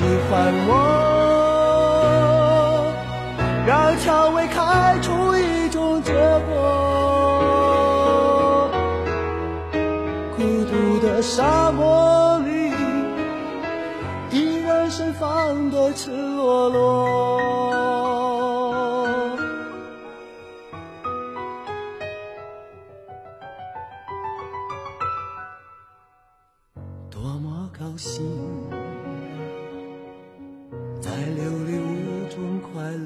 喜欢我，让蔷薇开出一种结果。孤独的沙漠里，依然盛。放的赤裸裸，多么高兴，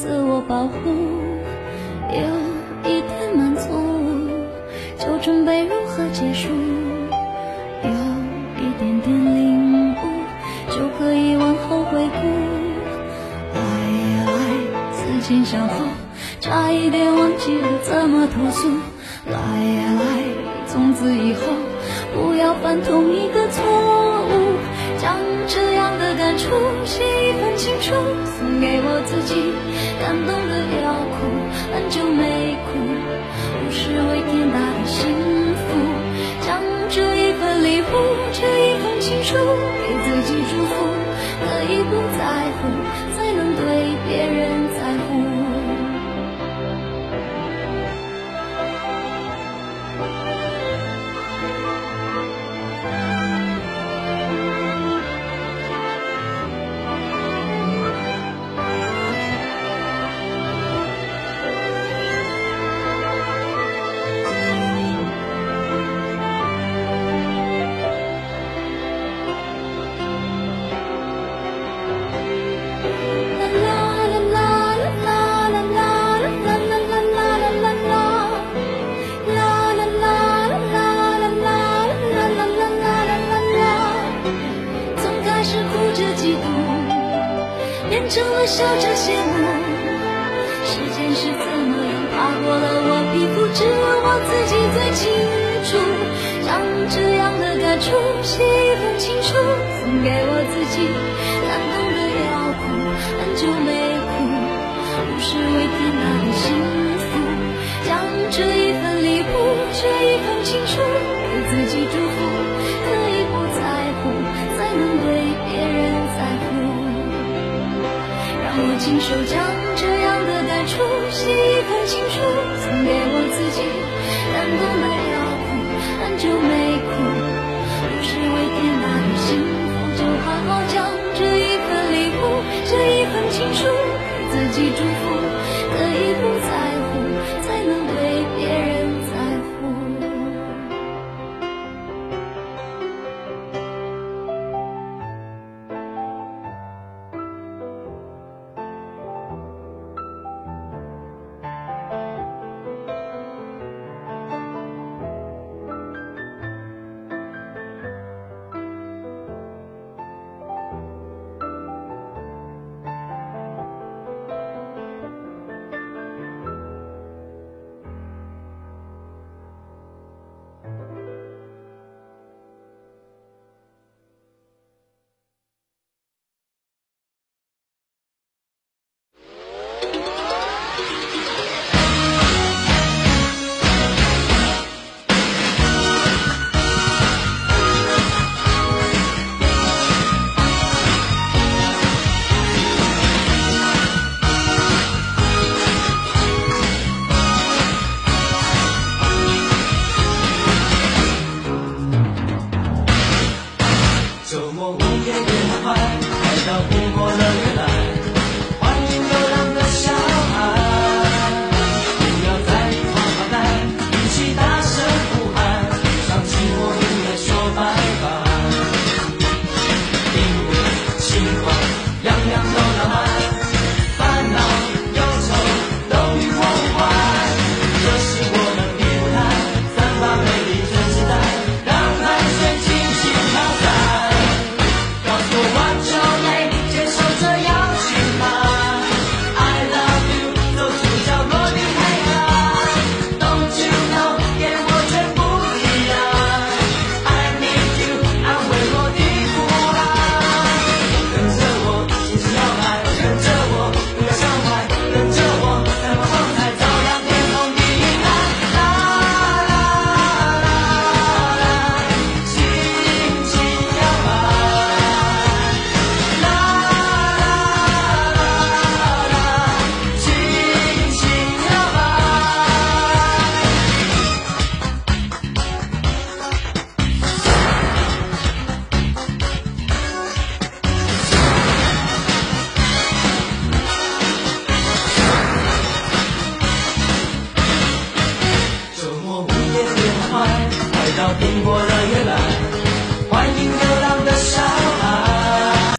自我保护有一点满足就准备如何结束。有一点点领悟就可以往后回顾。来呀来思前想后差一点忘记了怎么投诉来呀来从此以后不要犯同一个错误。将这样的感触写一封情书送给我自己感动得要哭。笑着谢幕。时间是怎么样划过了我皮肤，只有我自己最清楚。将这样的感触写一封情书，送给我自己，感动的要哭，很久没哭，不是为天大的幸福。将这一份礼物，这一亲手将这样的感触写一封情书，送给我自己，感动的要哭，很久没哭，不是为天大的幸福，就好好将这一份礼物，这一份情书，给自己祝福。可以不